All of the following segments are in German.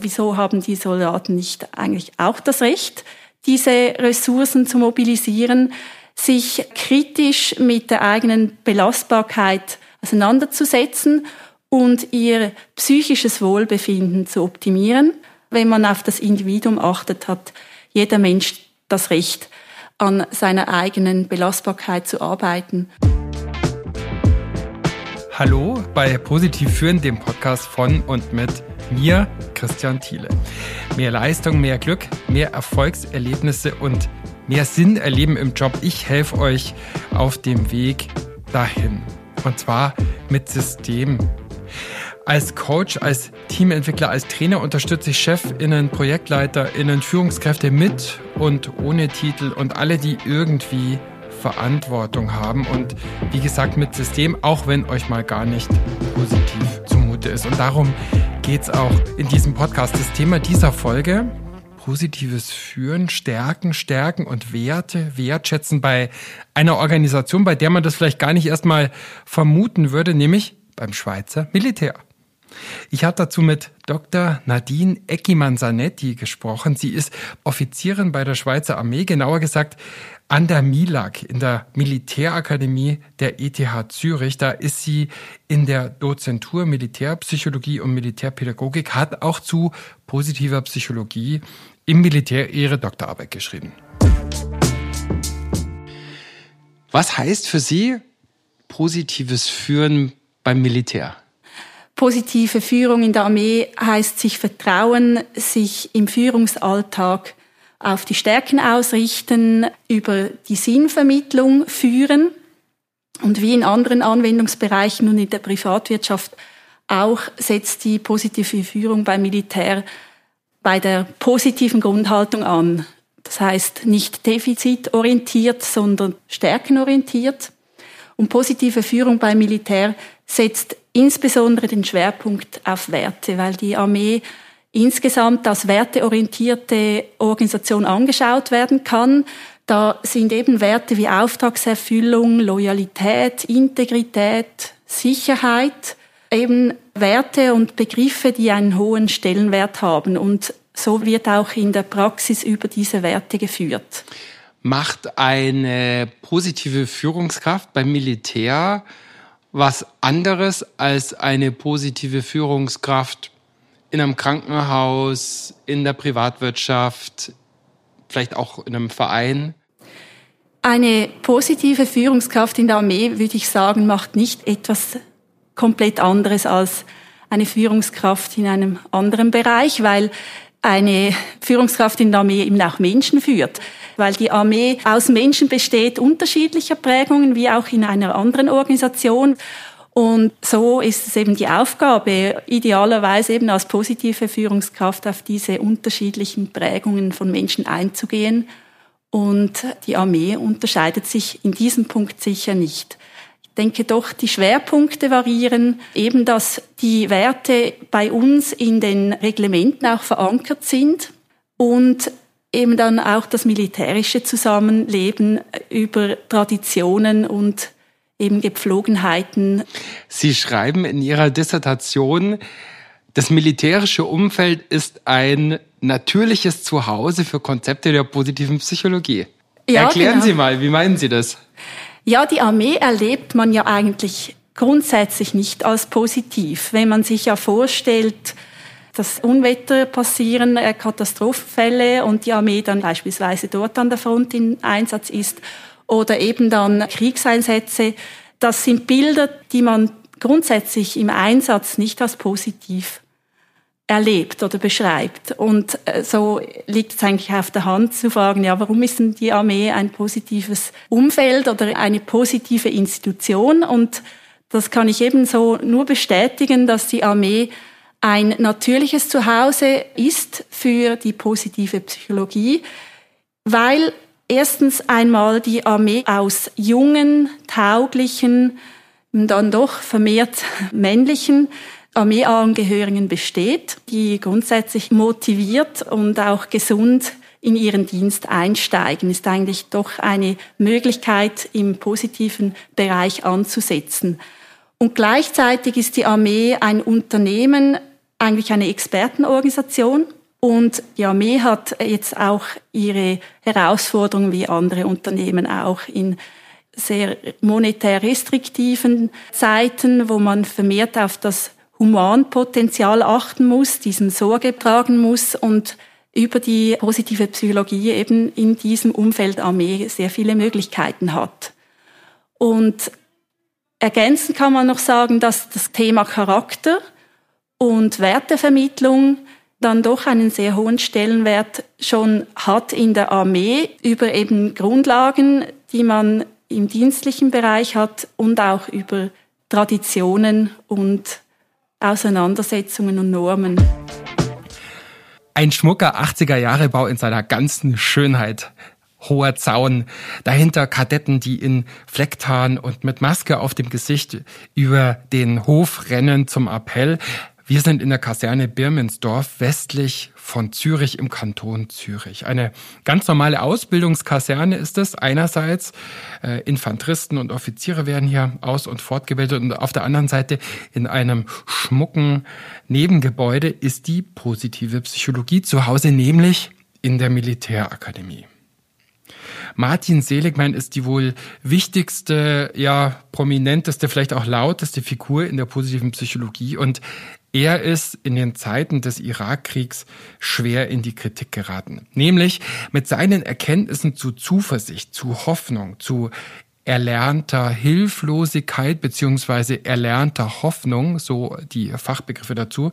Wieso haben die Soldaten nicht eigentlich auch das Recht, diese Ressourcen zu mobilisieren, sich kritisch mit der eigenen Belastbarkeit auseinanderzusetzen und ihr psychisches Wohlbefinden zu optimieren? Wenn man auf das Individuum achtet, hat jeder Mensch das Recht, an seiner eigenen Belastbarkeit zu arbeiten. Hallo bei Positiv Führen, dem Podcast von und mit mir, Christian Thiele. Mehr Leistung, mehr Glück, mehr Erfolgserlebnisse und mehr Sinn erleben im Job. Ich helfe euch auf dem Weg dahin. Und zwar mit System. Als Coach, als Teamentwickler, als Trainer unterstütze ich Chefinnen, Projektleiterinnen, Führungskräfte mit und ohne Titel und alle, die irgendwie Verantwortung haben und wie gesagt mit System, auch wenn euch mal gar nicht positiv zumute ist. Und darum geht es auch in diesem Podcast. Das Thema dieser Folge, positives Führen, Stärken, Stärken und Werte, Wertschätzen bei einer Organisation, bei der man das vielleicht gar nicht erstmal vermuten würde, nämlich beim Schweizer Militär. Ich habe dazu mit Dr. Nadine Eckimann-Sanetti gesprochen. Sie ist Offizierin bei der Schweizer Armee, genauer gesagt an der MILAG, in der Militärakademie der ETH Zürich. Da ist sie in der Dozentur Militärpsychologie und Militärpädagogik, hat auch zu positiver Psychologie im Militär ihre Doktorarbeit geschrieben. Was heißt für Sie positives Führen beim Militär? Positive Führung in der Armee heißt sich vertrauen, sich im Führungsalltag auf die Stärken ausrichten, über die Sinnvermittlung führen und wie in anderen Anwendungsbereichen und in der Privatwirtschaft auch setzt die positive Führung beim Militär bei der positiven Grundhaltung an. Das heißt nicht defizitorientiert, sondern stärkenorientiert. Und positive Führung beim Militär setzt insbesondere den Schwerpunkt auf Werte, weil die Armee insgesamt als werteorientierte Organisation angeschaut werden kann. Da sind eben Werte wie Auftragserfüllung, Loyalität, Integrität, Sicherheit, eben Werte und Begriffe, die einen hohen Stellenwert haben. Und so wird auch in der Praxis über diese Werte geführt. Macht eine positive Führungskraft beim Militär was anderes als eine positive Führungskraft in einem Krankenhaus, in der Privatwirtschaft, vielleicht auch in einem Verein? Eine positive Führungskraft in der Armee, würde ich sagen, macht nicht etwas komplett anderes als eine Führungskraft in einem anderen Bereich, weil eine Führungskraft in der Armee eben auch Menschen führt, weil die Armee aus Menschen besteht, unterschiedlicher Prägungen, wie auch in einer anderen Organisation. Und so ist es eben die Aufgabe, idealerweise eben als positive Führungskraft auf diese unterschiedlichen Prägungen von Menschen einzugehen. Und die Armee unterscheidet sich in diesem Punkt sicher nicht. Ich denke doch, die Schwerpunkte variieren, eben dass die Werte bei uns in den Reglementen auch verankert sind und eben dann auch das militärische Zusammenleben über Traditionen und eben Gepflogenheiten. Sie schreiben in Ihrer Dissertation, das militärische Umfeld ist ein natürliches Zuhause für Konzepte der positiven Psychologie. Ja, Erklären genau. Sie mal, wie meinen Sie das? Ja, die Armee erlebt man ja eigentlich grundsätzlich nicht als positiv. Wenn man sich ja vorstellt, dass Unwetter passieren, äh, Katastrophenfälle und die Armee dann beispielsweise dort an der Front in Einsatz ist oder eben dann Kriegseinsätze. Das sind Bilder, die man grundsätzlich im Einsatz nicht als positiv erlebt oder beschreibt. Und äh, so liegt es eigentlich auf der Hand zu fragen, ja, warum ist denn die Armee ein positives Umfeld oder eine positive Institution? Und das kann ich ebenso nur bestätigen, dass die Armee ein natürliches Zuhause ist für die positive Psychologie, weil erstens einmal die Armee aus jungen, tauglichen, dann doch vermehrt männlichen Armeeangehörigen besteht, die grundsätzlich motiviert und auch gesund in ihren Dienst einsteigen, ist eigentlich doch eine Möglichkeit, im positiven Bereich anzusetzen. Und gleichzeitig ist die Armee ein Unternehmen, eigentlich eine Expertenorganisation und die Armee hat jetzt auch ihre Herausforderungen wie andere Unternehmen auch in sehr monetär restriktiven Zeiten, wo man vermehrt auf das Humanpotenzial achten muss, diesem Sorge tragen muss und über die positive Psychologie eben in diesem Umfeld Armee sehr viele Möglichkeiten hat. Und ergänzend kann man noch sagen, dass das Thema Charakter und Wertevermittlung dann doch einen sehr hohen Stellenwert schon hat in der Armee über eben Grundlagen, die man im dienstlichen Bereich hat und auch über Traditionen und Auseinandersetzungen und Normen. Ein schmucker 80er-Jahre-Bau in seiner ganzen Schönheit. Hoher Zaun, dahinter Kadetten, die in Flecktarn und mit Maske auf dem Gesicht über den Hof rennen zum Appell. Wir sind in der Kaserne Birmensdorf westlich von Zürich im Kanton Zürich. Eine ganz normale Ausbildungskaserne ist es. Einerseits äh, Infanteristen und Offiziere werden hier aus- und fortgebildet und auf der anderen Seite in einem schmucken Nebengebäude ist die positive Psychologie zu Hause, nämlich in der Militärakademie. Martin Seligmann ist die wohl wichtigste, ja, prominenteste, vielleicht auch lauteste Figur in der positiven Psychologie und er ist in den Zeiten des Irakkriegs schwer in die Kritik geraten. Nämlich mit seinen Erkenntnissen zu Zuversicht, zu Hoffnung, zu erlernter Hilflosigkeit beziehungsweise erlernter Hoffnung, so die Fachbegriffe dazu,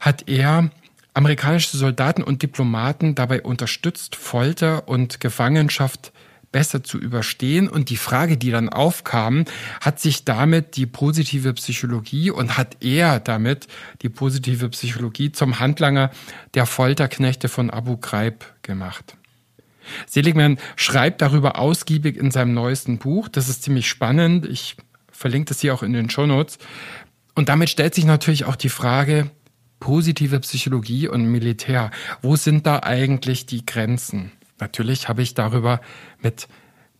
hat er amerikanische Soldaten und Diplomaten dabei unterstützt, Folter und Gefangenschaft besser zu überstehen. Und die Frage, die dann aufkam, hat sich damit die positive Psychologie und hat er damit die positive Psychologie zum Handlanger der Folterknechte von Abu Ghraib gemacht. Seligman schreibt darüber ausgiebig in seinem neuesten Buch. Das ist ziemlich spannend. Ich verlinke das hier auch in den Show Notes. Und damit stellt sich natürlich auch die Frage, positive Psychologie und Militär. Wo sind da eigentlich die Grenzen? Natürlich habe ich darüber mit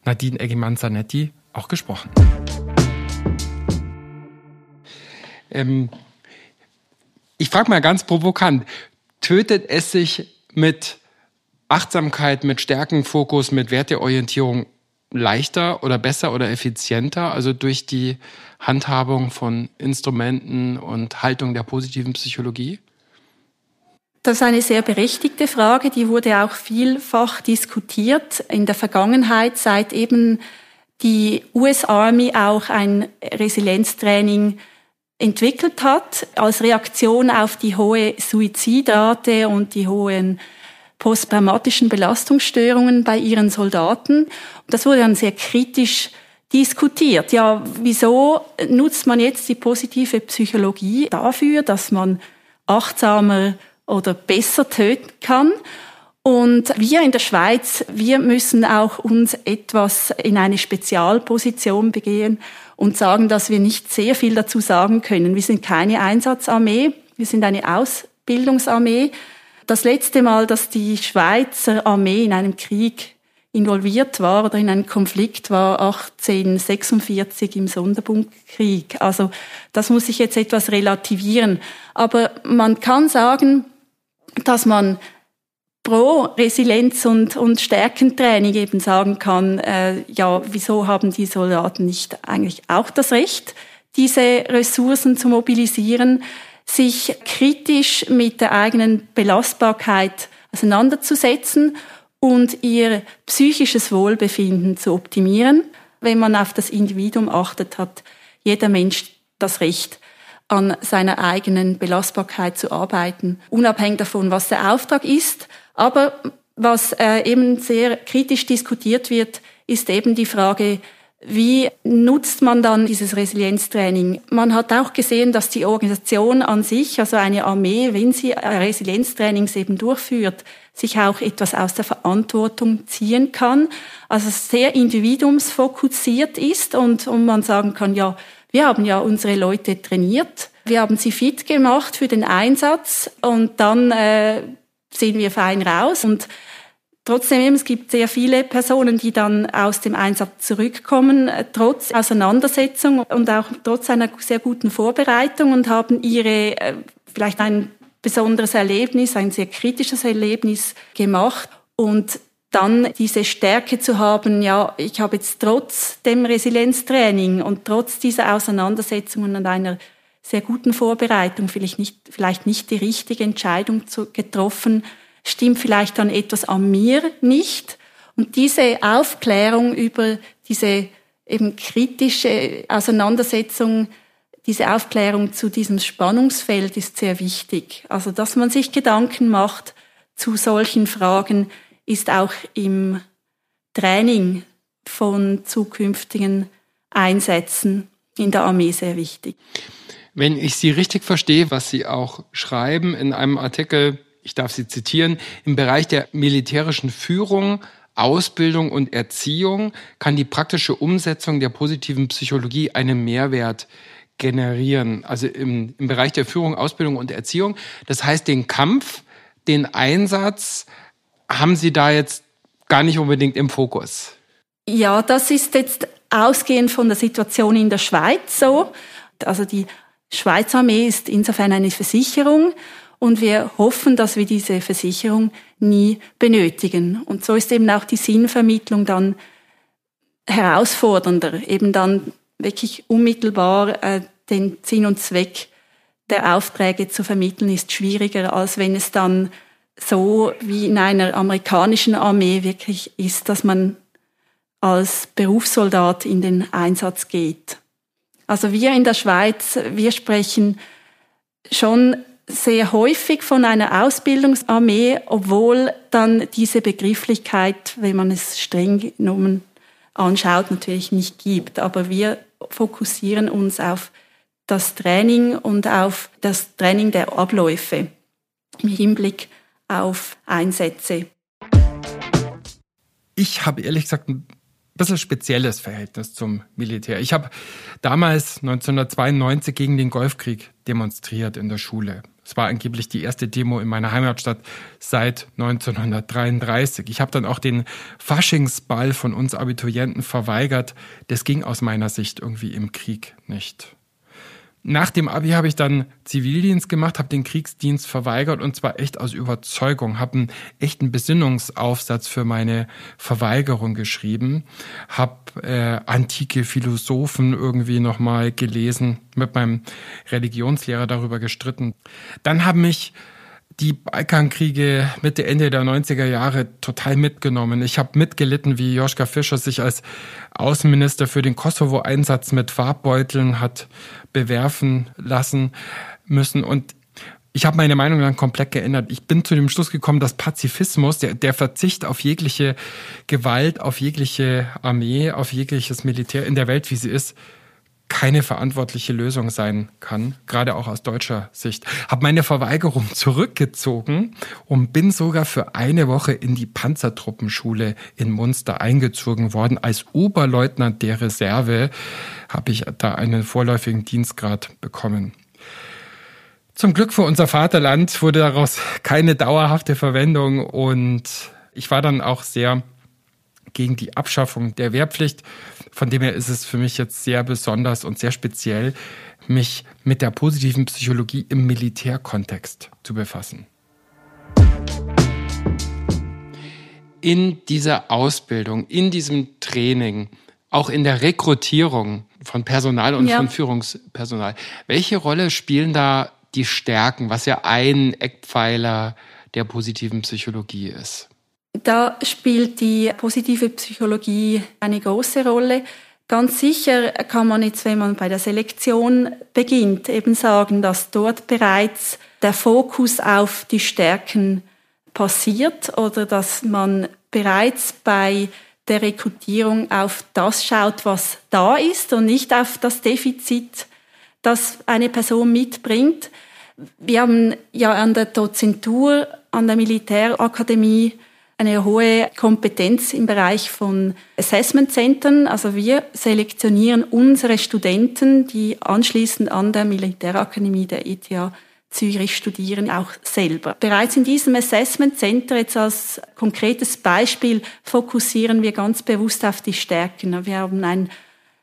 Nadine Eggemann-Zanetti auch gesprochen. Ähm, ich frage mal ganz provokant, tötet es sich mit Achtsamkeit, mit Stärkenfokus, mit Werteorientierung leichter oder besser oder effizienter, also durch die Handhabung von Instrumenten und Haltung der positiven Psychologie? Das ist eine sehr berechtigte Frage, die wurde auch vielfach diskutiert in der Vergangenheit, seit eben die US Army auch ein Resilienztraining entwickelt hat, als Reaktion auf die hohe Suizidrate und die hohen posttraumatischen Belastungsstörungen bei ihren Soldaten. Das wurde dann sehr kritisch diskutiert. Ja, wieso nutzt man jetzt die positive Psychologie dafür, dass man achtsamer oder besser töten kann. Und wir in der Schweiz, wir müssen auch uns etwas in eine Spezialposition begehen und sagen, dass wir nicht sehr viel dazu sagen können. Wir sind keine Einsatzarmee, wir sind eine Ausbildungsarmee. Das letzte Mal, dass die Schweizer Armee in einem Krieg involviert war oder in einem Konflikt war 1846 im Sonderbunkrieg. Also das muss ich jetzt etwas relativieren. Aber man kann sagen, dass man pro Resilienz und, und Stärkentraining eben sagen kann, äh, ja, wieso haben die Soldaten nicht eigentlich auch das Recht, diese Ressourcen zu mobilisieren, sich kritisch mit der eigenen Belastbarkeit auseinanderzusetzen und ihr psychisches Wohlbefinden zu optimieren. Wenn man auf das Individuum achtet, hat jeder Mensch das Recht, an seiner eigenen Belastbarkeit zu arbeiten, unabhängig davon, was der Auftrag ist. Aber was äh, eben sehr kritisch diskutiert wird, ist eben die Frage, wie nutzt man dann dieses Resilienztraining? Man hat auch gesehen, dass die Organisation an sich, also eine Armee, wenn sie Resilienztrainings eben durchführt, sich auch etwas aus der Verantwortung ziehen kann, also sehr individuumsfokussiert ist und, und man sagen kann, ja, wir haben ja unsere Leute trainiert, wir haben sie fit gemacht für den Einsatz und dann äh, sind wir fein raus. Und Trotzdem, es gibt sehr viele Personen, die dann aus dem Einsatz zurückkommen, äh, trotz Auseinandersetzung und auch trotz einer sehr guten Vorbereitung und haben ihre, äh, vielleicht ein besonderes Erlebnis, ein sehr kritisches Erlebnis gemacht und dann diese Stärke zu haben, ja, ich habe jetzt trotz dem Resilienztraining und trotz dieser Auseinandersetzungen und einer sehr guten Vorbereitung vielleicht nicht, vielleicht nicht die richtige Entscheidung zu, getroffen, stimmt vielleicht dann etwas an mir nicht. Und diese Aufklärung über diese eben kritische Auseinandersetzung, diese Aufklärung zu diesem Spannungsfeld ist sehr wichtig. Also, dass man sich Gedanken macht zu solchen Fragen, ist auch im Training von zukünftigen Einsätzen in der Armee sehr wichtig. Wenn ich Sie richtig verstehe, was Sie auch schreiben in einem Artikel, ich darf Sie zitieren, im Bereich der militärischen Führung, Ausbildung und Erziehung kann die praktische Umsetzung der positiven Psychologie einen Mehrwert generieren. Also im, im Bereich der Führung, Ausbildung und Erziehung. Das heißt, den Kampf, den Einsatz haben Sie da jetzt gar nicht unbedingt im Fokus. Ja, das ist jetzt ausgehend von der Situation in der Schweiz so. Also die Schweizer Armee ist insofern eine Versicherung und wir hoffen, dass wir diese Versicherung nie benötigen. Und so ist eben auch die Sinnvermittlung dann herausfordernder, eben dann wirklich unmittelbar äh, den Sinn und Zweck der Aufträge zu vermitteln, ist schwieriger, als wenn es dann so wie in einer amerikanischen Armee wirklich ist, dass man als Berufssoldat in den Einsatz geht. Also wir in der Schweiz, wir sprechen schon sehr häufig von einer Ausbildungsarmee, obwohl dann diese Begrifflichkeit, wenn man es streng genommen anschaut, natürlich nicht gibt. Aber wir fokussieren uns auf das Training und auf das Training der Abläufe im Hinblick auf Einsätze. Ich habe ehrlich gesagt ein bisschen spezielles Verhältnis zum Militär. Ich habe damals 1992 gegen den Golfkrieg demonstriert in der Schule. Es war angeblich die erste Demo in meiner Heimatstadt seit 1933. Ich habe dann auch den Faschingsball von uns Abiturienten verweigert. Das ging aus meiner Sicht irgendwie im Krieg nicht. Nach dem Abi habe ich dann Zivildienst gemacht, habe den Kriegsdienst verweigert und zwar echt aus Überzeugung, habe einen echten Besinnungsaufsatz für meine Verweigerung geschrieben, habe äh, antike Philosophen irgendwie nochmal gelesen, mit meinem Religionslehrer darüber gestritten. Dann haben mich die Balkankriege Mitte, Ende der 90er Jahre total mitgenommen. Ich habe mitgelitten, wie Joschka Fischer sich als Außenminister für den Kosovo-Einsatz mit Farbbeuteln hat bewerfen lassen müssen. Und ich habe meine Meinung dann komplett geändert. Ich bin zu dem Schluss gekommen, dass Pazifismus, der, der Verzicht auf jegliche Gewalt, auf jegliche Armee, auf jegliches Militär in der Welt, wie sie ist, keine verantwortliche Lösung sein kann, gerade auch aus deutscher Sicht. Habe meine Verweigerung zurückgezogen und bin sogar für eine Woche in die Panzertruppenschule in Munster eingezogen worden. Als Oberleutnant der Reserve habe ich da einen vorläufigen Dienstgrad bekommen. Zum Glück für unser Vaterland wurde daraus keine dauerhafte Verwendung und ich war dann auch sehr gegen die Abschaffung der Wehrpflicht. Von dem her ist es für mich jetzt sehr besonders und sehr speziell, mich mit der positiven Psychologie im Militärkontext zu befassen. In dieser Ausbildung, in diesem Training, auch in der Rekrutierung von Personal und ja. von Führungspersonal, welche Rolle spielen da die Stärken, was ja ein Eckpfeiler der positiven Psychologie ist? Da spielt die positive Psychologie eine große Rolle. Ganz sicher kann man jetzt, wenn man bei der Selektion beginnt, eben sagen, dass dort bereits der Fokus auf die Stärken passiert oder dass man bereits bei der Rekrutierung auf das schaut, was da ist und nicht auf das Defizit, das eine Person mitbringt. Wir haben ja an der Dozentur an der Militärakademie eine hohe Kompetenz im Bereich von Assessment Centern. Also wir selektionieren unsere Studenten, die anschließend an der Militärakademie der ETH Zürich studieren, auch selber. Bereits in diesem Assessment Center, jetzt als konkretes Beispiel, fokussieren wir ganz bewusst auf die Stärken. Wir haben ein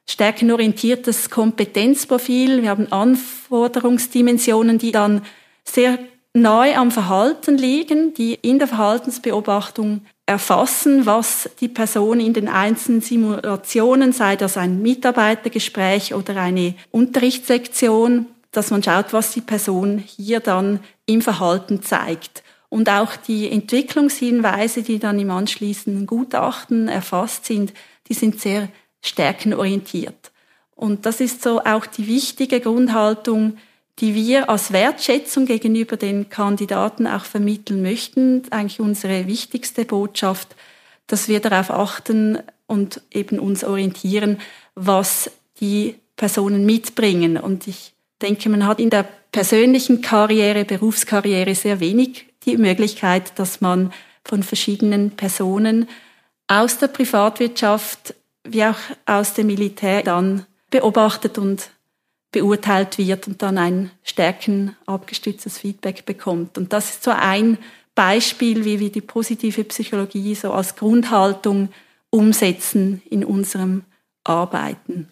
stärkenorientiertes Kompetenzprofil, wir haben Anforderungsdimensionen, die dann sehr neu am Verhalten liegen, die in der Verhaltensbeobachtung erfassen, was die Person in den einzelnen Simulationen, sei das ein Mitarbeitergespräch oder eine Unterrichtslektion, dass man schaut, was die Person hier dann im Verhalten zeigt. Und auch die Entwicklungshinweise, die dann im anschließenden Gutachten erfasst sind, die sind sehr stärkenorientiert. Und das ist so auch die wichtige Grundhaltung, die wir als Wertschätzung gegenüber den Kandidaten auch vermitteln möchten. Eigentlich unsere wichtigste Botschaft, dass wir darauf achten und eben uns orientieren, was die Personen mitbringen. Und ich denke, man hat in der persönlichen Karriere, Berufskarriere sehr wenig die Möglichkeit, dass man von verschiedenen Personen aus der Privatwirtschaft wie auch aus dem Militär dann beobachtet und beurteilt wird und dann ein stärkenabgestütztes Feedback bekommt. Und das ist so ein Beispiel, wie wir die positive Psychologie so als Grundhaltung umsetzen in unserem Arbeiten.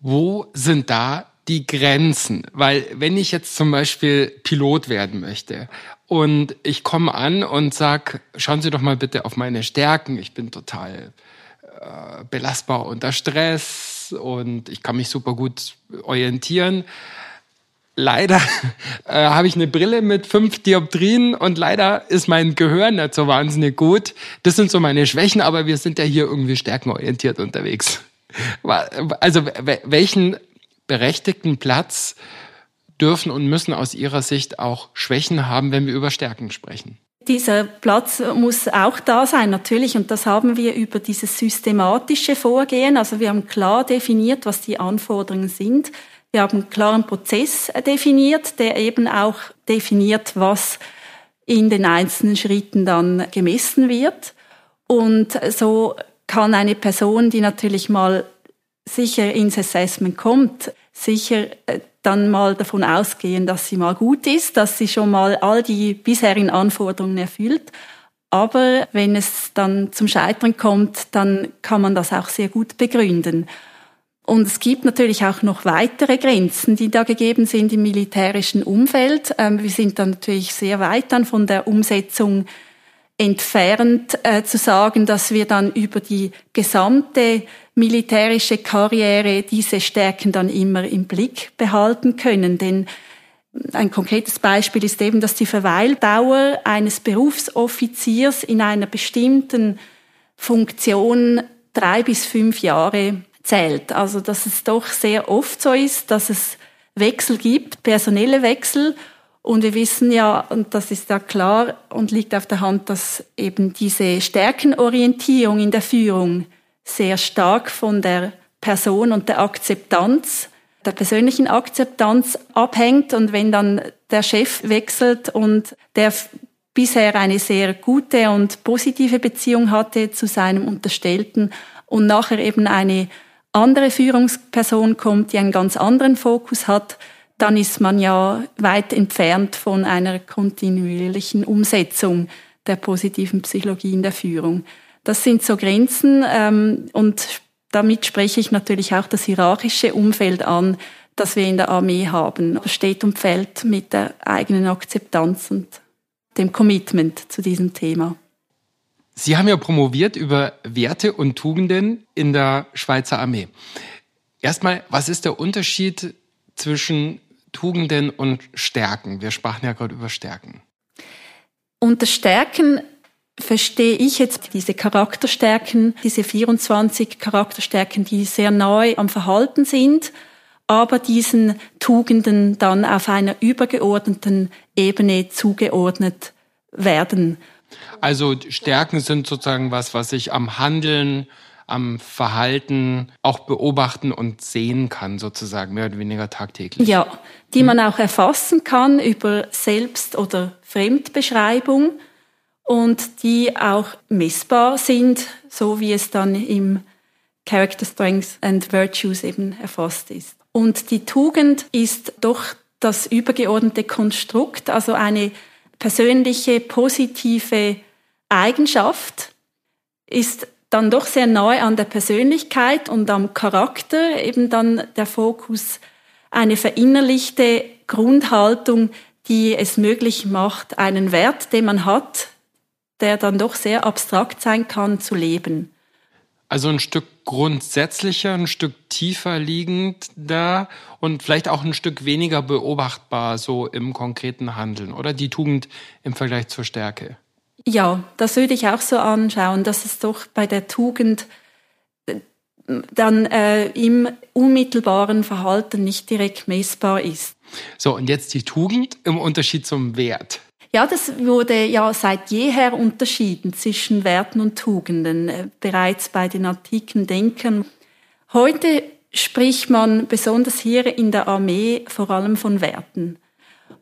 Wo sind da die Grenzen? Weil wenn ich jetzt zum Beispiel Pilot werden möchte und ich komme an und sag, schauen Sie doch mal bitte auf meine Stärken, ich bin total äh, belastbar unter Stress, und ich kann mich super gut orientieren. Leider äh, habe ich eine Brille mit fünf Dioptrien und leider ist mein Gehör nicht so wahnsinnig gut. Das sind so meine Schwächen, aber wir sind ja hier irgendwie stärkenorientiert unterwegs. Also welchen berechtigten Platz dürfen und müssen aus Ihrer Sicht auch Schwächen haben, wenn wir über Stärken sprechen? Dieser Platz muss auch da sein, natürlich. Und das haben wir über dieses systematische Vorgehen. Also wir haben klar definiert, was die Anforderungen sind. Wir haben einen klaren Prozess definiert, der eben auch definiert, was in den einzelnen Schritten dann gemessen wird. Und so kann eine Person, die natürlich mal sicher ins Assessment kommt, sicher äh, dann mal davon ausgehen, dass sie mal gut ist, dass sie schon mal all die bisherigen Anforderungen erfüllt. Aber wenn es dann zum Scheitern kommt, dann kann man das auch sehr gut begründen. Und es gibt natürlich auch noch weitere Grenzen, die da gegeben sind im militärischen Umfeld. Ähm, wir sind dann natürlich sehr weit dann von der Umsetzung entfernt äh, zu sagen, dass wir dann über die gesamte militärische Karriere diese Stärken dann immer im Blick behalten können. Denn ein konkretes Beispiel ist eben, dass die Verweildauer eines Berufsoffiziers in einer bestimmten Funktion drei bis fünf Jahre zählt. Also dass es doch sehr oft so ist, dass es Wechsel gibt, personelle Wechsel und wir wissen ja, und das ist ja klar und liegt auf der Hand, dass eben diese Stärkenorientierung in der Führung sehr stark von der Person und der Akzeptanz, der persönlichen Akzeptanz abhängt. Und wenn dann der Chef wechselt und der bisher eine sehr gute und positive Beziehung hatte zu seinem Unterstellten und nachher eben eine andere Führungsperson kommt, die einen ganz anderen Fokus hat, dann ist man ja weit entfernt von einer kontinuierlichen Umsetzung der positiven Psychologie in der Führung. Das sind so Grenzen ähm, und damit spreche ich natürlich auch das hierarchische Umfeld an, das wir in der Armee haben. Das steht und fällt mit der eigenen Akzeptanz und dem Commitment zu diesem Thema. Sie haben ja promoviert über Werte und Tugenden in der Schweizer Armee. Erstmal, was ist der Unterschied zwischen Tugenden und Stärken? Wir sprachen ja gerade über Stärken. Unter Stärken verstehe ich jetzt diese Charakterstärken, diese 24 Charakterstärken, die sehr neu am Verhalten sind, aber diesen Tugenden dann auf einer übergeordneten Ebene zugeordnet werden. Also Stärken sind sozusagen was, was ich am Handeln, am Verhalten auch beobachten und sehen kann, sozusagen, mehr oder weniger tagtäglich. Ja, die man auch erfassen kann über Selbst- oder Fremdbeschreibung und die auch messbar sind, so wie es dann im Character Strengths and Virtues eben erfasst ist. Und die Tugend ist doch das übergeordnete Konstrukt, also eine persönliche positive Eigenschaft, ist dann doch sehr neu an der Persönlichkeit und am Charakter, eben dann der Fokus eine verinnerlichte Grundhaltung, die es möglich macht, einen Wert, den man hat, der dann doch sehr abstrakt sein kann, zu leben. Also ein Stück grundsätzlicher, ein Stück tiefer liegend da und vielleicht auch ein Stück weniger beobachtbar so im konkreten Handeln oder die Tugend im Vergleich zur Stärke. Ja, das würde ich auch so anschauen, dass es doch bei der Tugend äh, dann äh, im unmittelbaren Verhalten nicht direkt messbar ist. So, und jetzt die Tugend im Unterschied zum Wert. Ja, das wurde ja seit jeher unterschieden zwischen Werten und Tugenden, äh, bereits bei den antiken Denkern. Heute spricht man besonders hier in der Armee vor allem von Werten.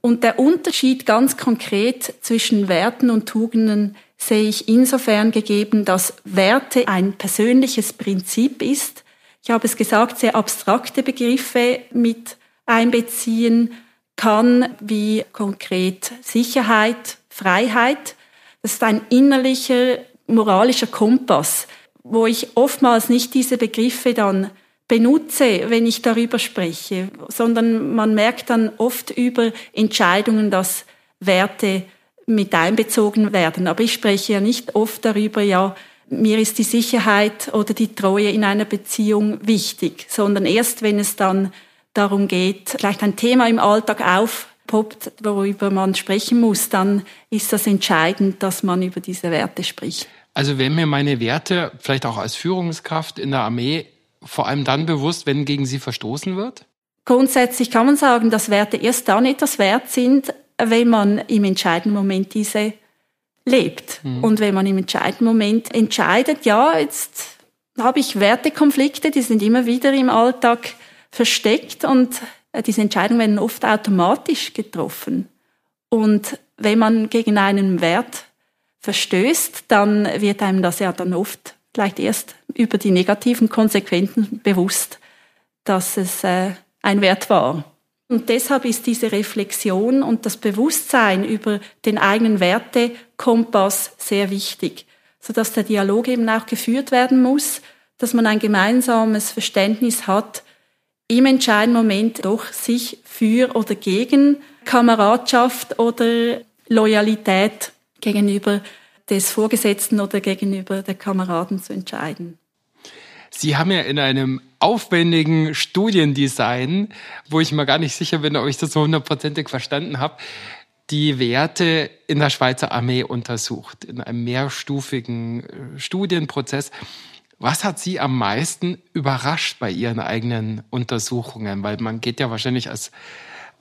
Und der Unterschied ganz konkret zwischen Werten und Tugenden sehe ich insofern gegeben, dass Werte ein persönliches Prinzip ist. Ich habe es gesagt, sehr abstrakte Begriffe mit einbeziehen kann, wie konkret Sicherheit, Freiheit. Das ist ein innerlicher moralischer Kompass, wo ich oftmals nicht diese Begriffe dann benutze, wenn ich darüber spreche, sondern man merkt dann oft über Entscheidungen, dass Werte mit einbezogen werden. Aber ich spreche ja nicht oft darüber, ja, mir ist die Sicherheit oder die Treue in einer Beziehung wichtig, sondern erst wenn es dann darum geht, vielleicht ein Thema im Alltag aufpoppt, worüber man sprechen muss, dann ist das entscheidend, dass man über diese Werte spricht. Also wenn mir meine Werte, vielleicht auch als Führungskraft in der Armee, vor allem dann bewusst, wenn gegen sie verstoßen wird? Grundsätzlich kann man sagen, dass Werte erst dann etwas wert sind, wenn man im entscheidenden Moment diese lebt. Mhm. Und wenn man im entscheidenden Moment entscheidet, ja, jetzt habe ich Wertekonflikte, die sind immer wieder im Alltag versteckt und äh, diese Entscheidungen werden oft automatisch getroffen. Und wenn man gegen einen Wert verstößt, dann wird einem das ja dann oft vielleicht erst über die negativen Konsequenzen bewusst, dass es äh, ein Wert war. Und deshalb ist diese Reflexion und das Bewusstsein über den eigenen Wertekompass sehr wichtig, sodass der Dialog eben auch geführt werden muss, dass man ein gemeinsames Verständnis hat, im entscheidenden Moment doch sich für oder gegen Kameradschaft oder Loyalität gegenüber des Vorgesetzten oder gegenüber der Kameraden zu entscheiden. Sie haben ja in einem aufwendigen Studiendesign, wo ich mir gar nicht sicher bin, ob ich das so hundertprozentig verstanden habe, die Werte in der Schweizer Armee untersucht, in einem mehrstufigen äh, Studienprozess. Was hat Sie am meisten überrascht bei Ihren eigenen Untersuchungen? Weil man geht ja wahrscheinlich als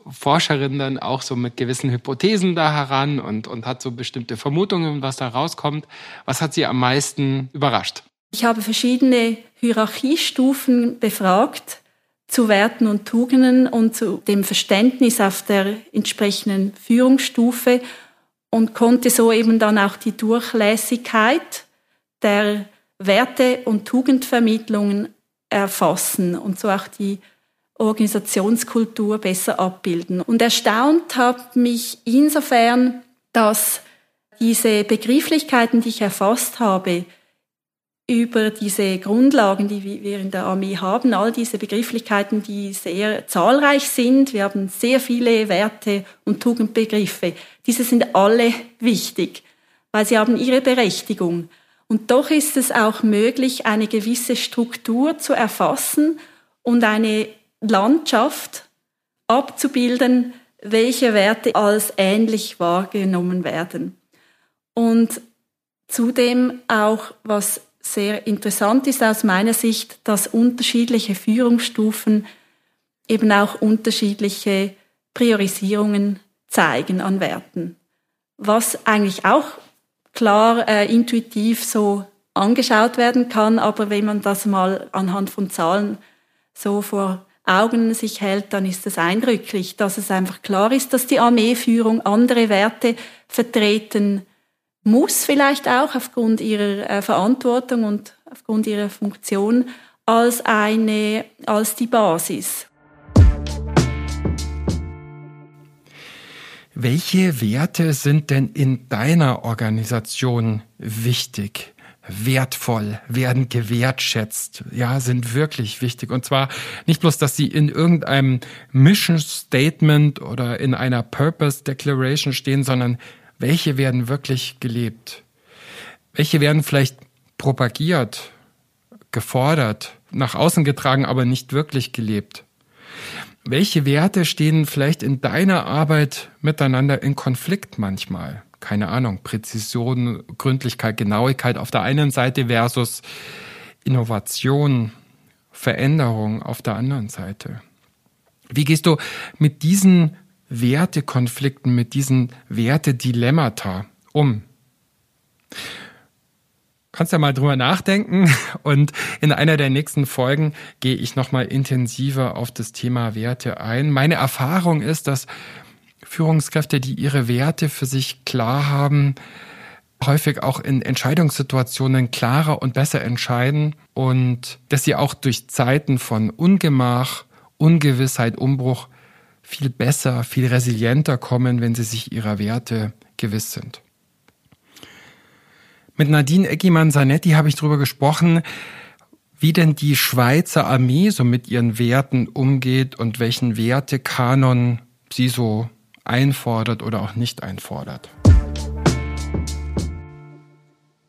Forscherin dann auch so mit gewissen Hypothesen da heran und, und hat so bestimmte Vermutungen, was da rauskommt. Was hat Sie am meisten überrascht? Ich habe verschiedene Hierarchiestufen befragt zu Werten und Tugenden und zu dem Verständnis auf der entsprechenden Führungsstufe und konnte so eben dann auch die Durchlässigkeit der Werte- und Tugendvermittlungen erfassen und so auch die Organisationskultur besser abbilden. Und erstaunt hat mich insofern, dass diese Begrifflichkeiten, die ich erfasst habe, über diese Grundlagen, die wir in der Armee haben, all diese Begrifflichkeiten, die sehr zahlreich sind. Wir haben sehr viele Werte und Tugendbegriffe. Diese sind alle wichtig, weil sie haben ihre Berechtigung. Und doch ist es auch möglich, eine gewisse Struktur zu erfassen und eine Landschaft abzubilden, welche Werte als ähnlich wahrgenommen werden. Und zudem auch, was sehr interessant ist aus meiner Sicht, dass unterschiedliche Führungsstufen eben auch unterschiedliche Priorisierungen zeigen an Werten. Was eigentlich auch klar äh, intuitiv so angeschaut werden kann, aber wenn man das mal anhand von Zahlen so vor Augen sich hält, dann ist es eindrücklich, dass es einfach klar ist, dass die Armeeführung andere Werte vertreten muss, vielleicht auch aufgrund ihrer äh, Verantwortung und aufgrund ihrer Funktion als eine, als die Basis. Welche Werte sind denn in deiner Organisation wichtig? wertvoll, werden gewertschätzt, ja, sind wirklich wichtig. Und zwar nicht bloß, dass sie in irgendeinem Mission Statement oder in einer Purpose Declaration stehen, sondern welche werden wirklich gelebt? Welche werden vielleicht propagiert, gefordert, nach außen getragen, aber nicht wirklich gelebt? Welche Werte stehen vielleicht in deiner Arbeit miteinander in Konflikt manchmal? Keine Ahnung, Präzision, Gründlichkeit, Genauigkeit auf der einen Seite versus Innovation, Veränderung auf der anderen Seite. Wie gehst du mit diesen Wertekonflikten, mit diesen Wertedilemmata um? kannst ja mal drüber nachdenken und in einer der nächsten Folgen gehe ich nochmal intensiver auf das Thema Werte ein. Meine Erfahrung ist, dass Führungskräfte, die ihre Werte für sich klar haben, häufig auch in Entscheidungssituationen klarer und besser entscheiden und dass sie auch durch Zeiten von Ungemach, Ungewissheit, Umbruch viel besser, viel resilienter kommen, wenn sie sich ihrer Werte gewiss sind. Mit Nadine Eckimann-Sanetti habe ich darüber gesprochen, wie denn die Schweizer Armee so mit ihren Werten umgeht und welchen Wertekanon sie so einfordert oder auch nicht einfordert.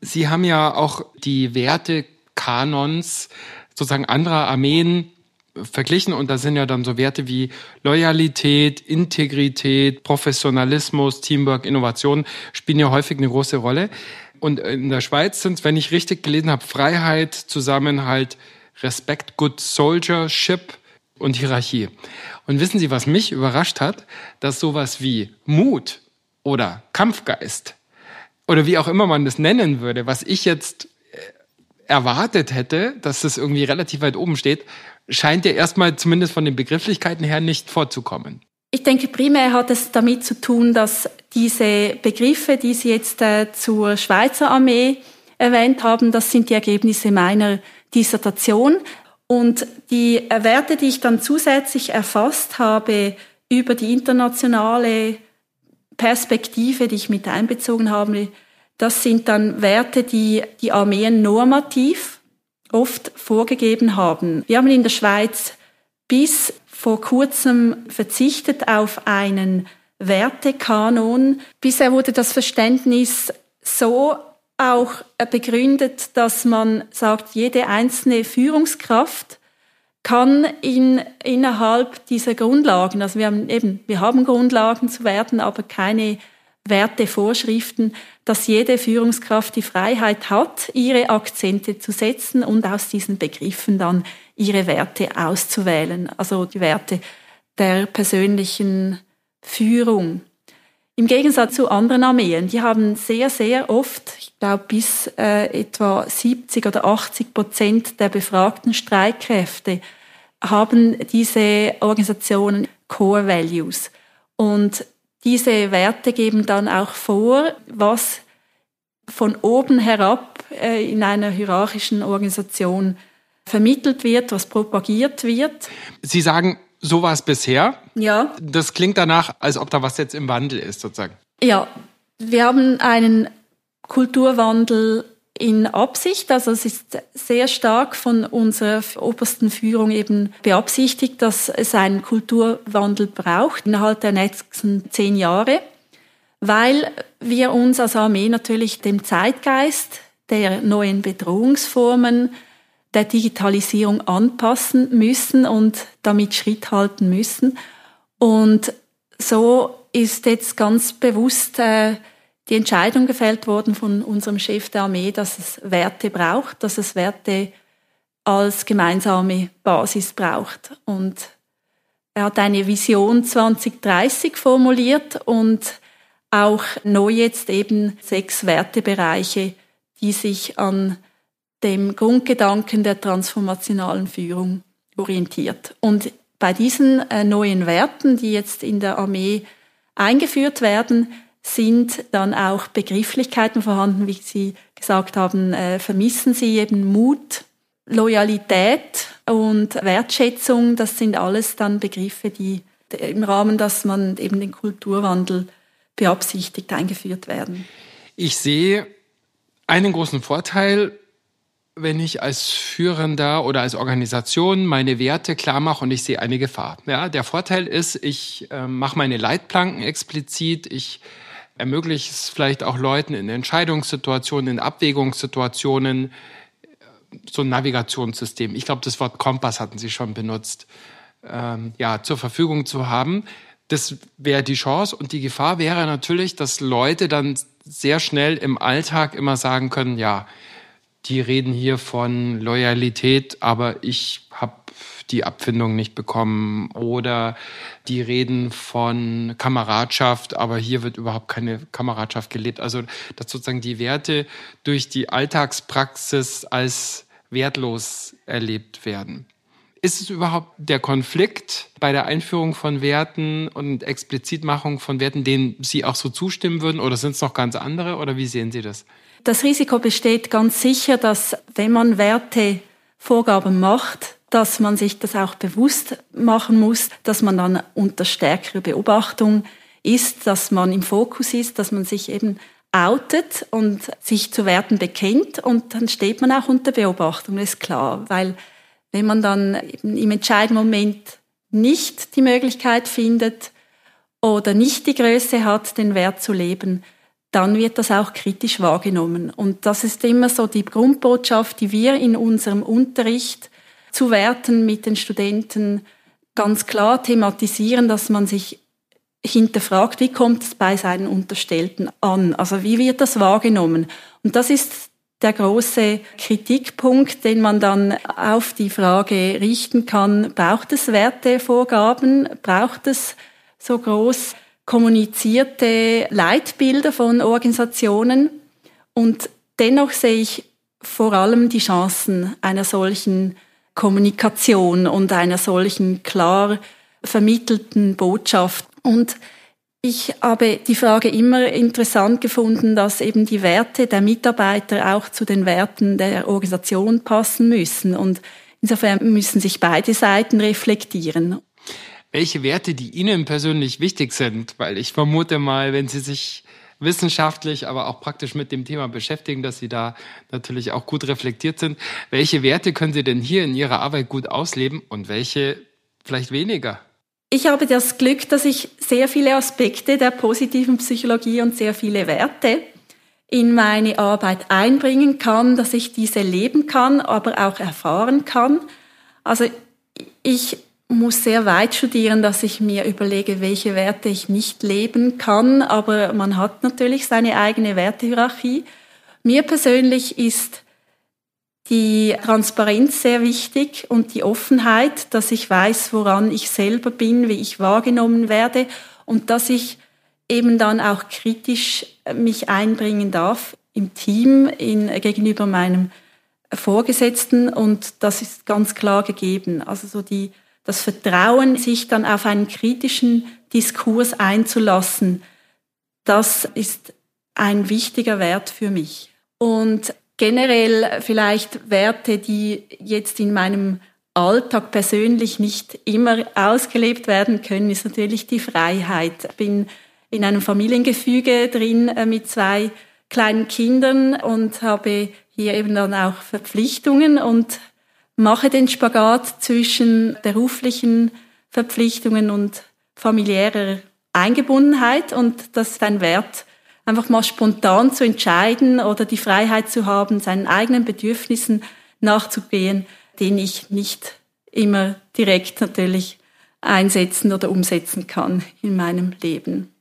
Sie haben ja auch die Wertekanons sozusagen anderer Armeen verglichen und da sind ja dann so Werte wie Loyalität, Integrität, Professionalismus, Teamwork, Innovation spielen ja häufig eine große Rolle. Und in der Schweiz sind wenn ich richtig gelesen habe, Freiheit, Zusammenhalt, Respekt, Good Soldiership und Hierarchie. Und wissen Sie, was mich überrascht hat? Dass sowas wie Mut oder Kampfgeist oder wie auch immer man das nennen würde, was ich jetzt erwartet hätte, dass das irgendwie relativ weit oben steht, scheint ja erstmal zumindest von den Begrifflichkeiten her nicht vorzukommen. Ich denke, primär hat es damit zu tun, dass diese Begriffe, die Sie jetzt äh, zur Schweizer Armee erwähnt haben, das sind die Ergebnisse meiner Dissertation. Und die Werte, die ich dann zusätzlich erfasst habe über die internationale Perspektive, die ich mit einbezogen habe, das sind dann Werte, die die Armeen normativ oft vorgegeben haben. Wir haben in der Schweiz bis vor kurzem verzichtet auf einen Wertekanon. Bisher wurde das Verständnis so auch begründet, dass man sagt, jede einzelne Führungskraft kann in, innerhalb dieser Grundlagen, also wir haben eben, wir haben Grundlagen zu werden, aber keine Wertevorschriften, dass jede Führungskraft die Freiheit hat, ihre Akzente zu setzen und aus diesen Begriffen dann ihre Werte auszuwählen, also die Werte der persönlichen Führung. Im Gegensatz zu anderen Armeen, die haben sehr, sehr oft, ich glaube bis äh, etwa 70 oder 80 Prozent der befragten Streitkräfte haben diese Organisationen Core Values. Und diese Werte geben dann auch vor, was von oben herab äh, in einer hierarchischen Organisation vermittelt wird, was propagiert wird. Sie sagen, so war es bisher. Ja. Das klingt danach, als ob da was jetzt im Wandel ist, sozusagen. Ja, wir haben einen Kulturwandel in Absicht. Also es ist sehr stark von unserer obersten Führung eben beabsichtigt, dass es einen Kulturwandel braucht innerhalb der nächsten zehn Jahre, weil wir uns als Armee natürlich dem Zeitgeist der neuen Bedrohungsformen der Digitalisierung anpassen müssen und damit Schritt halten müssen. Und so ist jetzt ganz bewusst äh, die Entscheidung gefällt worden von unserem Chef der Armee, dass es Werte braucht, dass es Werte als gemeinsame Basis braucht. Und er hat eine Vision 2030 formuliert und auch neu jetzt eben sechs Wertebereiche, die sich an dem Grundgedanken der transformationalen Führung orientiert. Und bei diesen äh, neuen Werten, die jetzt in der Armee eingeführt werden, sind dann auch Begrifflichkeiten vorhanden, wie Sie gesagt haben, äh, vermissen Sie eben Mut, Loyalität und Wertschätzung. Das sind alles dann Begriffe, die im Rahmen, dass man eben den Kulturwandel beabsichtigt, eingeführt werden. Ich sehe einen großen Vorteil, wenn ich als Führender oder als Organisation meine Werte klar mache und ich sehe eine Gefahr. Ja, der Vorteil ist, ich äh, mache meine Leitplanken explizit, ich ermögliche es vielleicht auch Leuten in Entscheidungssituationen, in Abwägungssituationen, äh, so ein Navigationssystem. Ich glaube, das Wort Kompass hatten Sie schon benutzt, ähm, ja, zur Verfügung zu haben. Das wäre die Chance und die Gefahr wäre natürlich, dass Leute dann sehr schnell im Alltag immer sagen können, ja, die reden hier von Loyalität, aber ich habe die Abfindung nicht bekommen oder die reden von Kameradschaft, aber hier wird überhaupt keine Kameradschaft gelebt. Also dass sozusagen die Werte durch die Alltagspraxis als wertlos erlebt werden. Ist es überhaupt der Konflikt bei der Einführung von Werten und Explizitmachung von Werten, denen Sie auch so zustimmen würden, oder sind es noch ganz andere, oder wie sehen Sie das? Das Risiko besteht ganz sicher, dass wenn man Wertevorgaben macht, dass man sich das auch bewusst machen muss, dass man dann unter stärkerer Beobachtung ist, dass man im Fokus ist, dass man sich eben outet und sich zu Werten bekennt und dann steht man auch unter Beobachtung, ist klar, weil wenn man dann im entscheidenden Moment nicht die Möglichkeit findet oder nicht die Größe hat, den Wert zu leben, dann wird das auch kritisch wahrgenommen. Und das ist immer so die Grundbotschaft, die wir in unserem Unterricht zu Werten mit den Studenten ganz klar thematisieren, dass man sich hinterfragt, wie kommt es bei seinen Unterstellten an? Also wie wird das wahrgenommen? Und das ist der große Kritikpunkt, den man dann auf die Frage richten kann, braucht es Wertevorgaben, braucht es so groß kommunizierte Leitbilder von Organisationen und dennoch sehe ich vor allem die Chancen einer solchen Kommunikation und einer solchen klar vermittelten Botschaft. Und ich habe die Frage immer interessant gefunden, dass eben die Werte der Mitarbeiter auch zu den Werten der Organisation passen müssen. Und insofern müssen sich beide Seiten reflektieren. Welche Werte, die Ihnen persönlich wichtig sind, weil ich vermute mal, wenn Sie sich wissenschaftlich, aber auch praktisch mit dem Thema beschäftigen, dass Sie da natürlich auch gut reflektiert sind. Welche Werte können Sie denn hier in Ihrer Arbeit gut ausleben und welche vielleicht weniger? Ich habe das Glück, dass ich sehr viele Aspekte der positiven Psychologie und sehr viele Werte in meine Arbeit einbringen kann, dass ich diese leben kann, aber auch erfahren kann. Also ich muss sehr weit studieren, dass ich mir überlege, welche Werte ich nicht leben kann, aber man hat natürlich seine eigene Wertehierarchie. Mir persönlich ist die Transparenz sehr wichtig und die Offenheit, dass ich weiß, woran ich selber bin, wie ich wahrgenommen werde und dass ich eben dann auch kritisch mich einbringen darf im Team in, gegenüber meinem Vorgesetzten und das ist ganz klar gegeben. Also so die, das Vertrauen, sich dann auf einen kritischen Diskurs einzulassen, das ist ein wichtiger Wert für mich. Und generell vielleicht Werte, die jetzt in meinem Alltag persönlich nicht immer ausgelebt werden können, ist natürlich die Freiheit. Ich bin in einem Familiengefüge drin äh, mit zwei kleinen Kindern und habe hier eben dann auch Verpflichtungen und mache den Spagat zwischen beruflichen Verpflichtungen und familiärer Eingebundenheit und das ist ein Wert, einfach mal spontan zu entscheiden oder die Freiheit zu haben, seinen eigenen Bedürfnissen nachzugehen, den ich nicht immer direkt natürlich einsetzen oder umsetzen kann in meinem Leben.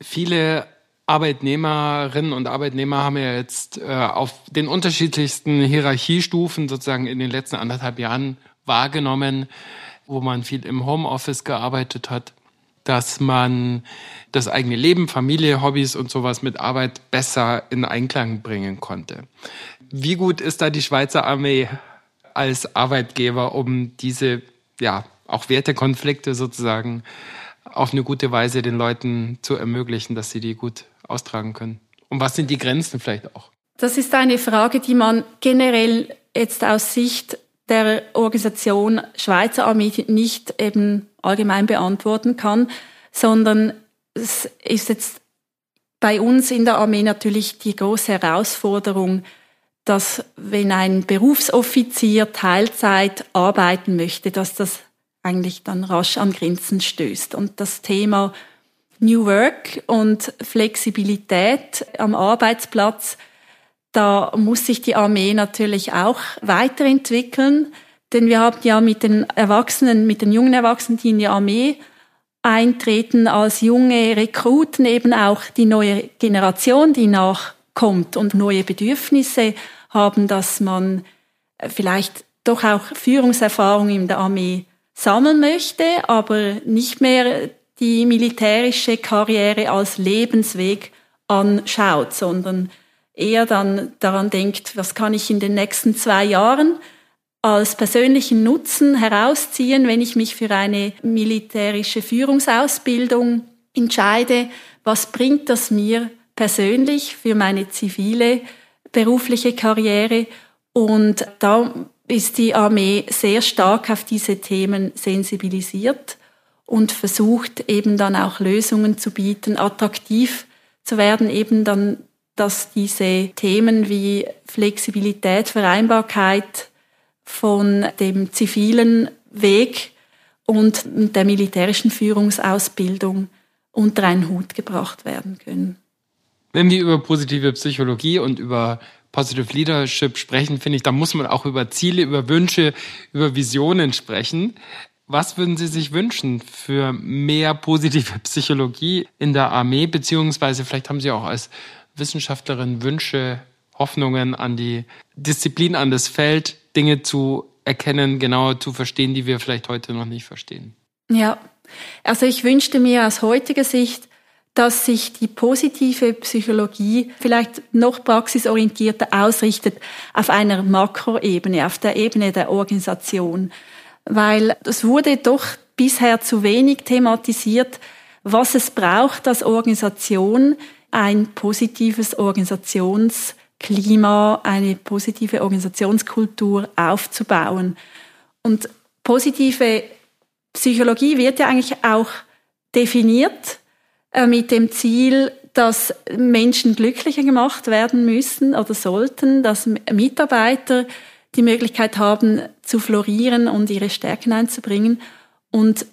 Viele Arbeitnehmerinnen und Arbeitnehmer haben ja jetzt äh, auf den unterschiedlichsten Hierarchiestufen sozusagen in den letzten anderthalb Jahren wahrgenommen, wo man viel im Homeoffice gearbeitet hat dass man das eigene Leben, Familie, Hobbys und sowas mit Arbeit besser in Einklang bringen konnte. Wie gut ist da die Schweizer Armee als Arbeitgeber, um diese, ja, auch Wertekonflikte sozusagen auf eine gute Weise den Leuten zu ermöglichen, dass sie die gut austragen können? Und was sind die Grenzen vielleicht auch? Das ist eine Frage, die man generell jetzt aus Sicht der Organisation Schweizer Armee nicht eben allgemein beantworten kann, sondern es ist jetzt bei uns in der Armee natürlich die große Herausforderung, dass wenn ein Berufsoffizier Teilzeit arbeiten möchte, dass das eigentlich dann rasch an Grenzen stößt. Und das Thema New Work und Flexibilität am Arbeitsplatz, da muss sich die Armee natürlich auch weiterentwickeln, denn wir haben ja mit den Erwachsenen, mit den jungen Erwachsenen, die in die Armee eintreten, als junge Rekruten eben auch die neue Generation, die nachkommt und neue Bedürfnisse haben, dass man vielleicht doch auch Führungserfahrung in der Armee sammeln möchte, aber nicht mehr die militärische Karriere als Lebensweg anschaut, sondern eher dann daran denkt, was kann ich in den nächsten zwei Jahren als persönlichen Nutzen herausziehen, wenn ich mich für eine militärische Führungsausbildung entscheide, was bringt das mir persönlich für meine zivile berufliche Karriere? Und da ist die Armee sehr stark auf diese Themen sensibilisiert und versucht eben dann auch Lösungen zu bieten, attraktiv zu werden, eben dann, dass diese Themen wie Flexibilität, Vereinbarkeit von dem zivilen Weg und der militärischen Führungsausbildung unter einen Hut gebracht werden können. Wenn wir über positive Psychologie und über Positive Leadership sprechen, finde ich, da muss man auch über Ziele, über Wünsche, über Visionen sprechen. Was würden Sie sich wünschen für mehr positive Psychologie in der Armee? Beziehungsweise vielleicht haben Sie auch als Wissenschaftlerin Wünsche, Hoffnungen an die Disziplin, an das Feld, Dinge zu erkennen, genauer zu verstehen, die wir vielleicht heute noch nicht verstehen. Ja, also ich wünschte mir aus heutiger Sicht, dass sich die positive Psychologie vielleicht noch praxisorientierter ausrichtet auf einer Makroebene, auf der Ebene der Organisation weil es wurde doch bisher zu wenig thematisiert, was es braucht als Organisation, ein positives Organisationsklima, eine positive Organisationskultur aufzubauen. Und positive Psychologie wird ja eigentlich auch definiert mit dem Ziel, dass Menschen glücklicher gemacht werden müssen oder sollten, dass Mitarbeiter die Möglichkeit haben, zu florieren und ihre Stärken einzubringen. Und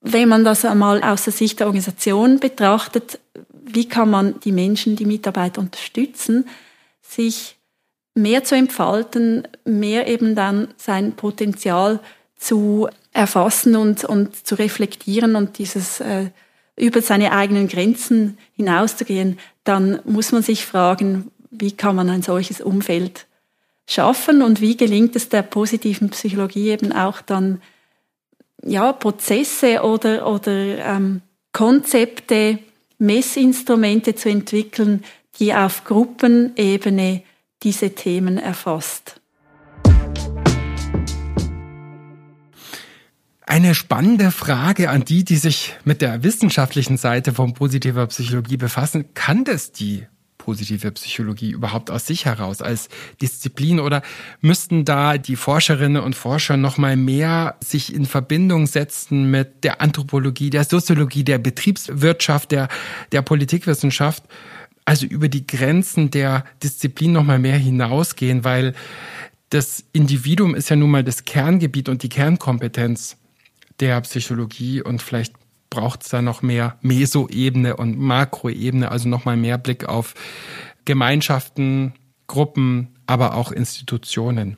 wenn man das einmal aus der Sicht der Organisation betrachtet, wie kann man die Menschen, die Mitarbeiter unterstützen, sich mehr zu entfalten, mehr eben dann sein Potenzial zu erfassen und, und zu reflektieren und dieses äh, über seine eigenen Grenzen hinauszugehen, dann muss man sich fragen, wie kann man ein solches Umfeld schaffen und wie gelingt es der positiven Psychologie eben auch dann ja Prozesse oder oder ähm, Konzepte, Messinstrumente zu entwickeln, die auf Gruppenebene diese Themen erfasst. Eine spannende Frage an die, die sich mit der wissenschaftlichen Seite von positiver Psychologie befassen. Kann das die positive Psychologie überhaupt aus sich heraus als Disziplin oder müssten da die Forscherinnen und Forscher noch mal mehr sich in Verbindung setzen mit der Anthropologie, der Soziologie, der Betriebswirtschaft, der der Politikwissenschaft, also über die Grenzen der Disziplin noch mal mehr hinausgehen, weil das Individuum ist ja nun mal das Kerngebiet und die Kernkompetenz der Psychologie und vielleicht braucht es da noch mehr Mesoebene und Makroebene, also noch mal mehr Blick auf Gemeinschaften, Gruppen, aber auch Institutionen.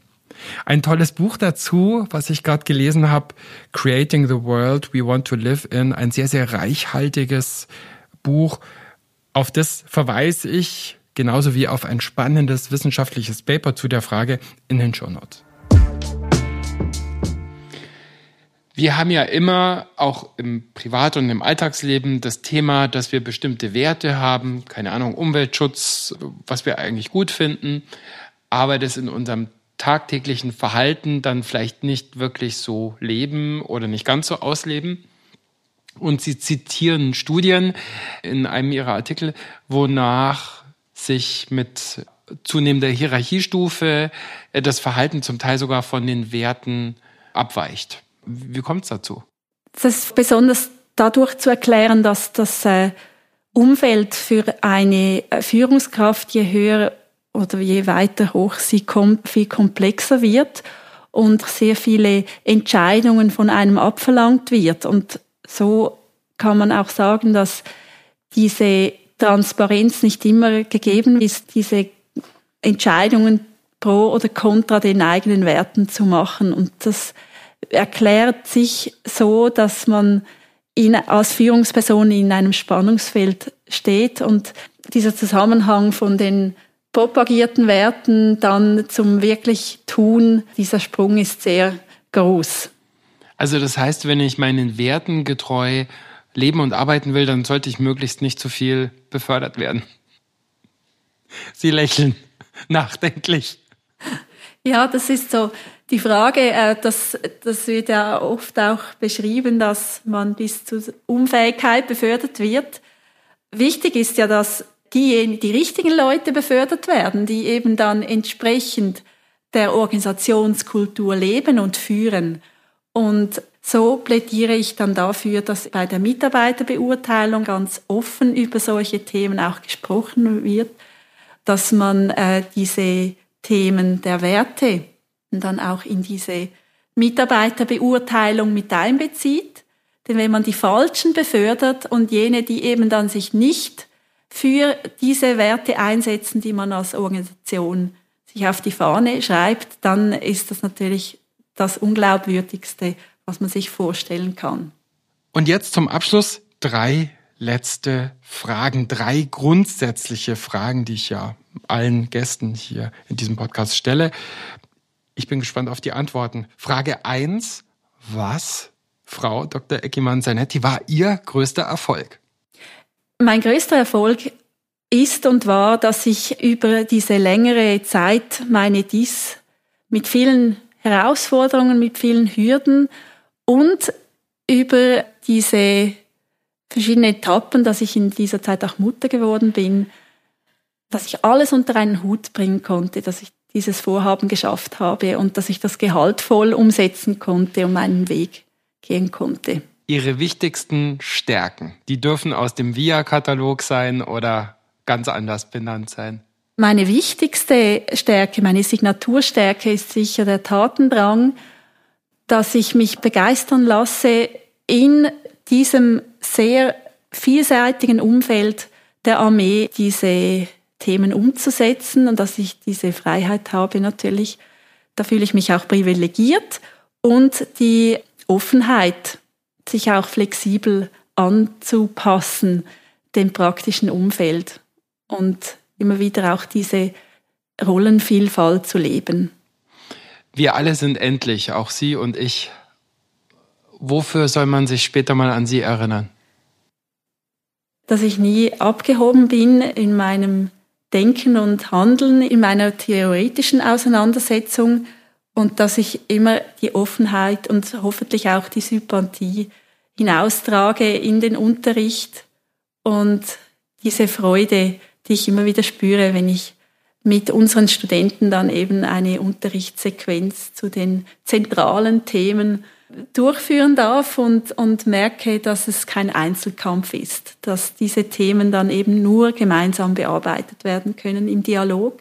Ein tolles Buch dazu, was ich gerade gelesen habe, Creating the World We Want to Live in, ein sehr, sehr reichhaltiges Buch. Auf das verweise ich genauso wie auf ein spannendes wissenschaftliches Paper zu der Frage in den Show Notes. Wir haben ja immer auch im Privat- und im Alltagsleben das Thema, dass wir bestimmte Werte haben, keine Ahnung, Umweltschutz, was wir eigentlich gut finden, aber das in unserem tagtäglichen Verhalten dann vielleicht nicht wirklich so leben oder nicht ganz so ausleben. Und sie zitieren Studien in einem ihrer Artikel, wonach sich mit zunehmender Hierarchiestufe das Verhalten zum Teil sogar von den Werten abweicht. Wie kommt es dazu? Das ist besonders dadurch zu erklären, dass das äh, Umfeld für eine äh, Führungskraft je höher oder je weiter hoch sie kommt, viel komplexer wird und sehr viele Entscheidungen von einem abverlangt wird. Und so kann man auch sagen, dass diese Transparenz nicht immer gegeben ist, diese Entscheidungen pro oder contra den eigenen Werten zu machen. Und das erklärt sich so, dass man in, als Führungsperson in einem Spannungsfeld steht und dieser Zusammenhang von den propagierten Werten dann zum wirklich Tun, dieser Sprung ist sehr groß. Also das heißt, wenn ich meinen Werten getreu leben und arbeiten will, dann sollte ich möglichst nicht zu viel befördert werden. Sie lächeln nachdenklich. Ja, das ist so die Frage. Äh, das, das wird ja oft auch beschrieben, dass man bis zur Unfähigkeit befördert wird. Wichtig ist ja, dass die, die richtigen Leute befördert werden, die eben dann entsprechend der Organisationskultur leben und führen. Und so plädiere ich dann dafür, dass bei der Mitarbeiterbeurteilung ganz offen über solche Themen auch gesprochen wird, dass man äh, diese Themen der Werte dann auch in diese Mitarbeiterbeurteilung mit einbezieht. Denn wenn man die Falschen befördert und jene, die eben dann sich nicht für diese Werte einsetzen, die man als Organisation sich auf die Fahne schreibt, dann ist das natürlich das Unglaubwürdigste, was man sich vorstellen kann. Und jetzt zum Abschluss drei letzte Fragen, drei grundsätzliche Fragen, die ich ja allen Gästen hier in diesem Podcast stelle. Ich bin gespannt auf die Antworten. Frage eins: Was, Frau Dr. Eckimann-Zanetti, war Ihr größter Erfolg? Mein größter Erfolg ist und war, dass ich über diese längere Zeit meine Dies mit vielen Herausforderungen, mit vielen Hürden und über diese verschiedenen Etappen, dass ich in dieser Zeit auch Mutter geworden bin, dass ich alles unter einen Hut bringen konnte, dass ich dieses Vorhaben geschafft habe und dass ich das gehaltvoll umsetzen konnte und meinen Weg gehen konnte. Ihre wichtigsten Stärken, die dürfen aus dem VIA-Katalog sein oder ganz anders benannt sein? Meine wichtigste Stärke, meine Signaturstärke ist sicher der Tatendrang, dass ich mich begeistern lasse in diesem sehr vielseitigen Umfeld der Armee diese Themen umzusetzen und dass ich diese Freiheit habe natürlich. Da fühle ich mich auch privilegiert und die Offenheit, sich auch flexibel anzupassen dem praktischen Umfeld und immer wieder auch diese Rollenvielfalt zu leben. Wir alle sind endlich, auch Sie und ich. Wofür soll man sich später mal an Sie erinnern? Dass ich nie abgehoben bin in meinem Denken und Handeln, in meiner theoretischen Auseinandersetzung und dass ich immer die Offenheit und hoffentlich auch die Sympathie hinaustrage in den Unterricht und diese Freude, die ich immer wieder spüre, wenn ich mit unseren Studenten dann eben eine Unterrichtssequenz zu den zentralen Themen durchführen darf und, und merke, dass es kein Einzelkampf ist, dass diese Themen dann eben nur gemeinsam bearbeitet werden können im Dialog,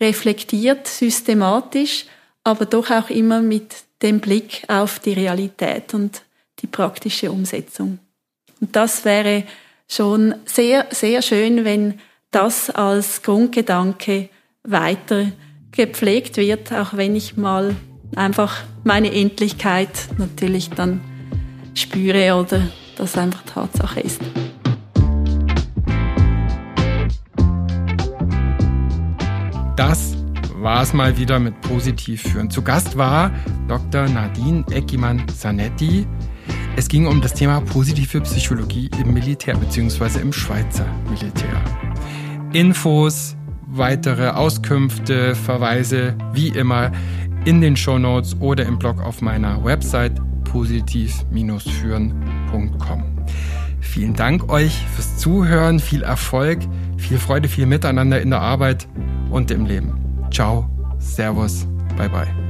reflektiert, systematisch, aber doch auch immer mit dem Blick auf die Realität und die praktische Umsetzung. Und das wäre schon sehr, sehr schön, wenn das als Grundgedanke weiter gepflegt wird, auch wenn ich mal einfach meine Endlichkeit natürlich dann spüre oder das einfach Tatsache ist. Das war es mal wieder mit Positiv führen. Zu Gast war Dr. Nadine Eckimann-Zanetti. Es ging um das Thema positive Psychologie im Militär bzw. im Schweizer Militär. Infos, weitere Auskünfte, Verweise, wie immer in den Show Notes oder im Blog auf meiner Website positiv-führen.com. Vielen Dank euch fürs Zuhören, viel Erfolg, viel Freude, viel Miteinander in der Arbeit und im Leben. Ciao, Servus, bye bye.